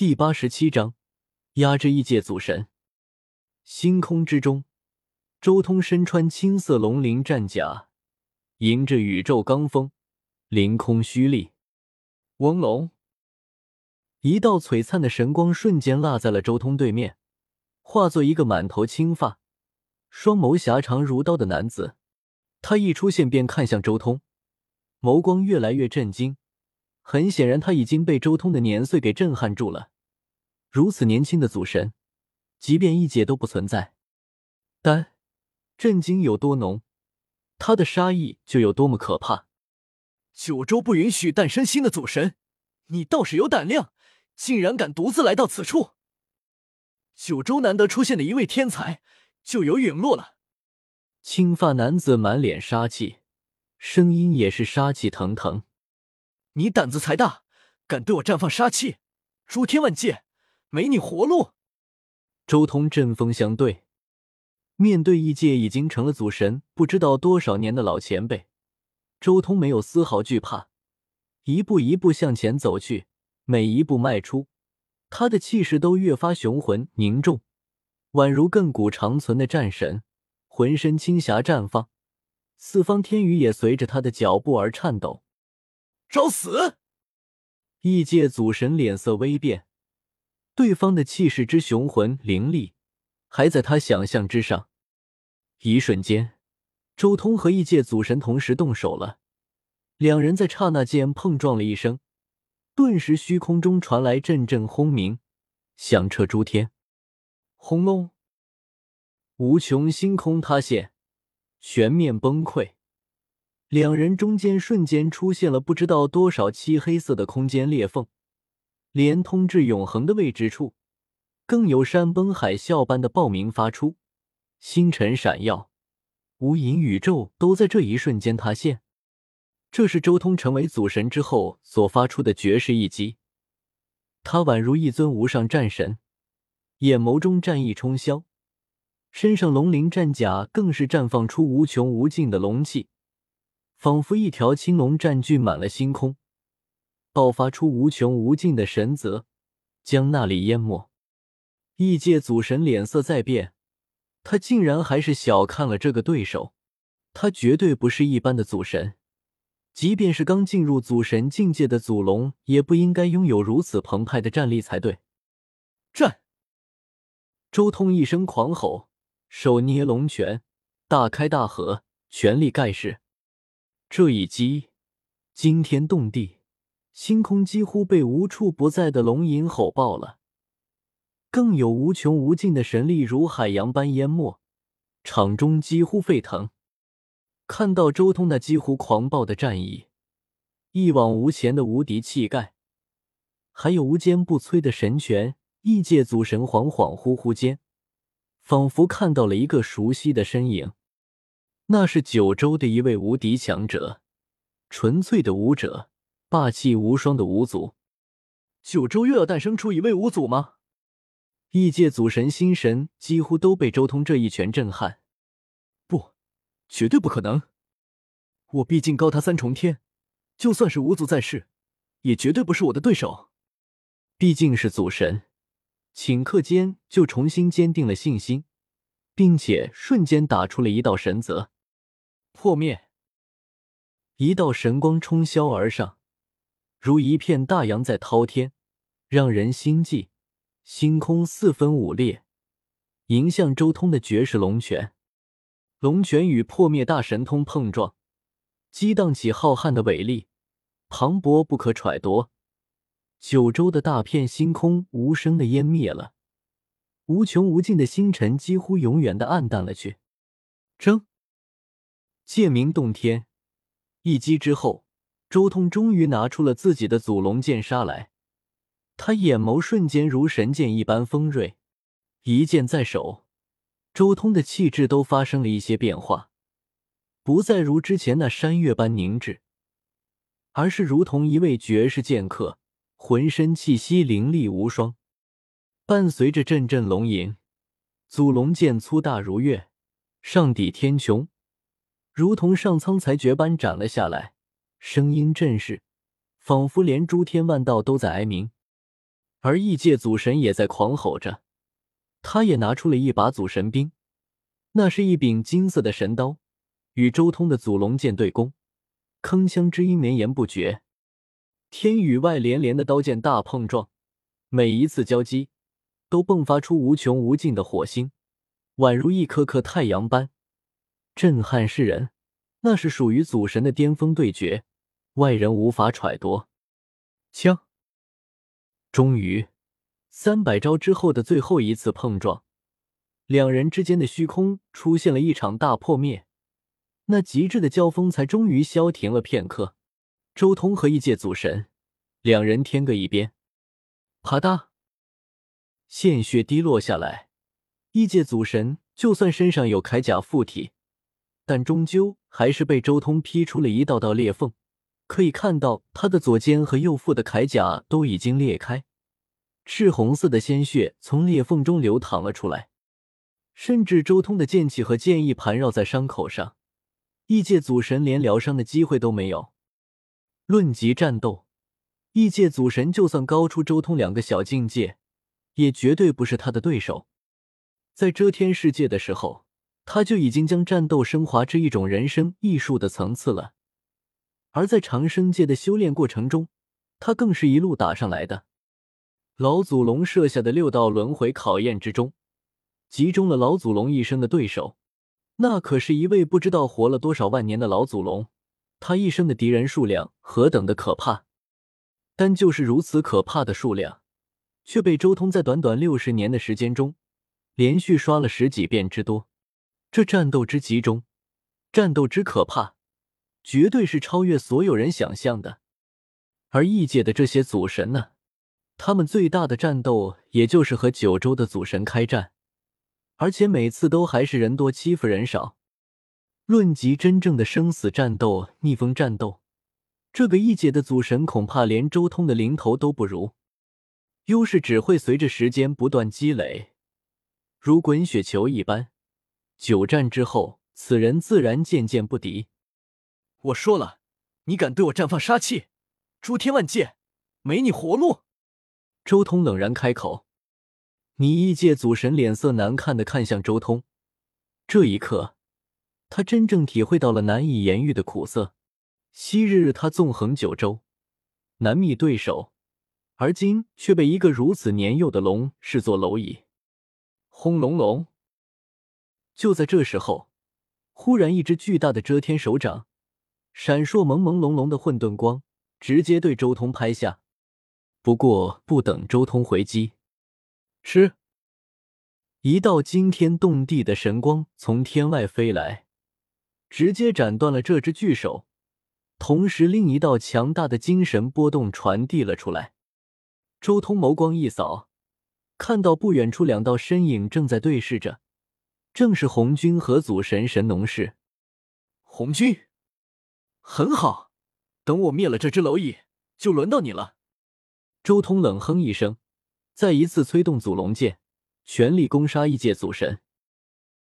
第八十七章，压制异界祖神。星空之中，周通身穿青色龙鳞战甲，迎着宇宙罡风，凌空虚立。翁龙，一道璀璨的神光瞬间落在了周通对面，化作一个满头青发、双眸狭长如刀的男子。他一出现便看向周通，眸光越来越震惊。很显然，他已经被周通的年岁给震撼住了。如此年轻的祖神，即便异界都不存在，但震惊有多浓，他的杀意就有多么可怕。九州不允许诞生新的祖神，你倒是有胆量，竟然敢独自来到此处！九州难得出现的一位天才，就有陨落了。青发男子满脸杀气，声音也是杀气腾腾。你胆子才大，敢对我绽放杀气！诛天万界，没你活路！周通针锋相对，面对异界已经成了祖神不知道多少年的老前辈，周通没有丝毫惧怕，一步一步向前走去，每一步迈出，他的气势都越发雄浑凝重，宛如亘古长存的战神。浑身青霞绽放，四方天宇也随着他的脚步而颤抖。找死！异界祖神脸色微变，对方的气势之雄浑凌厉，还在他想象之上。一瞬间，周通和异界祖神同时动手了，两人在刹那间碰撞了一声，顿时虚空中传来阵阵轰鸣，响彻诸天。轰隆！无穷星空塌陷，全面崩溃，两人中间瞬间出现了不知道多少漆黑色的空间裂缝，连通至永恒的未知处，更有山崩海啸般的爆鸣发出，星辰闪耀，无垠宇宙都在这一瞬间塌陷。这是周通成为祖神之后所发出的绝世一击，他宛如一尊无上战神，眼眸中战意冲霄。身上龙鳞战甲更是绽放出无穷无尽的龙气，仿佛一条青龙占据满了星空，爆发出无穷无尽的神泽，将那里淹没。异界祖神脸色在变，他竟然还是小看了这个对手。他绝对不是一般的祖神，即便是刚进入祖神境界的祖龙，也不应该拥有如此澎湃的战力才对。战！周通一声狂吼。手捏龙拳，大开大合，全力盖世。这一击惊天动地，星空几乎被无处不在的龙吟吼爆了，更有无穷无尽的神力如海洋般淹没，场中几乎沸腾。看到周通那几乎狂暴的战意，一往无前的无敌气概，还有无坚不摧的神拳，异界祖神恍恍惚惚间。仿佛看到了一个熟悉的身影，那是九州的一位无敌强者，纯粹的武者，霸气无双的五祖。九州又要诞生出一位五祖吗？异界祖神心神几乎都被周通这一拳震撼。不，绝对不可能！我毕竟高他三重天，就算是五祖在世，也绝对不是我的对手。毕竟是祖神。顷刻间就重新坚定了信心，并且瞬间打出了一道神泽，破灭。一道神光冲霄而上，如一片大洋在滔天，让人心悸。星空四分五裂，迎向周通的绝世龙拳。龙拳与破灭大神通碰撞，激荡起浩瀚的伟力，磅礴不可揣度。九州的大片星空无声的湮灭了，无穷无尽的星辰几乎永远的暗淡了去。争，剑鸣洞天，一击之后，周通终于拿出了自己的祖龙剑杀来。他眼眸瞬间如神剑一般锋锐，一剑在手，周通的气质都发生了一些变化，不再如之前那山岳般凝滞，而是如同一位绝世剑客。浑身气息凌厉无双，伴随着阵阵龙吟，祖龙剑粗大如月，上抵天穹，如同上苍裁决般斩了下来，声音震世，仿佛连诸天万道都在哀鸣。而异界祖神也在狂吼着，他也拿出了一把祖神兵，那是一柄金色的神刀，与周通的祖龙剑对攻，铿锵之音绵延不绝，天宇外连连的刀剑大碰撞，每一次交击都迸发出无穷无尽的火星，宛如一颗颗太阳般震撼世人。那是属于祖神的巅峰对决，外人无法揣度。枪。终于，三百招之后的最后一次碰撞，两人之间的虚空出现了一场大破灭，那极致的交锋才终于消停了片刻。周通和异界祖神两人天各一边，啪嗒，鲜血滴落下来。异界祖神就算身上有铠甲附体，但终究还是被周通劈出了一道道裂缝。可以看到，他的左肩和右腹的铠甲都已经裂开，赤红色的鲜血从裂缝中流淌了出来。甚至周通的剑气和剑意盘绕在伤口上，异界祖神连疗伤的机会都没有。论及战斗，异界祖神就算高出周通两个小境界，也绝对不是他的对手。在遮天世界的时候，他就已经将战斗升华至一种人生艺术的层次了。而在长生界的修炼过程中，他更是一路打上来的。老祖龙设下的六道轮回考验之中，集中了老祖龙一生的对手。那可是一位不知道活了多少万年的老祖龙，他一生的敌人数量何等的可怕！但就是如此可怕的数量，却被周通在短短六十年的时间中，连续刷了十几遍之多。这战斗之集中，战斗之可怕！绝对是超越所有人想象的，而异界的这些祖神呢？他们最大的战斗也就是和九州的祖神开战，而且每次都还是人多欺负人少。论及真正的生死战斗、逆风战斗，这个异界的祖神恐怕连周通的零头都不如。优势只会随着时间不断积累，如滚雪球一般。久战之后，此人自然渐渐不敌。我说了，你敢对我绽放杀气，诸天万界，没你活路！周通冷然开口。你异界祖神脸色难看的看向周通，这一刻，他真正体会到了难以言喻的苦涩。昔日他纵横九州，难觅对手，而今却被一个如此年幼的龙视作蝼蚁。轰隆隆！就在这时候，忽然一只巨大的遮天手掌。闪烁朦朦胧胧的混沌光，直接对周通拍下。不过，不等周通回击，吃一道惊天动地的神光从天外飞来，直接斩断了这只巨手。同时，另一道强大的精神波动传递了出来。周通眸光一扫，看到不远处两道身影正在对视着，正是红军和祖神神农氏。红军。很好，等我灭了这只蝼蚁，就轮到你了。周通冷哼一声，再一次催动祖龙剑，全力攻杀异界祖神。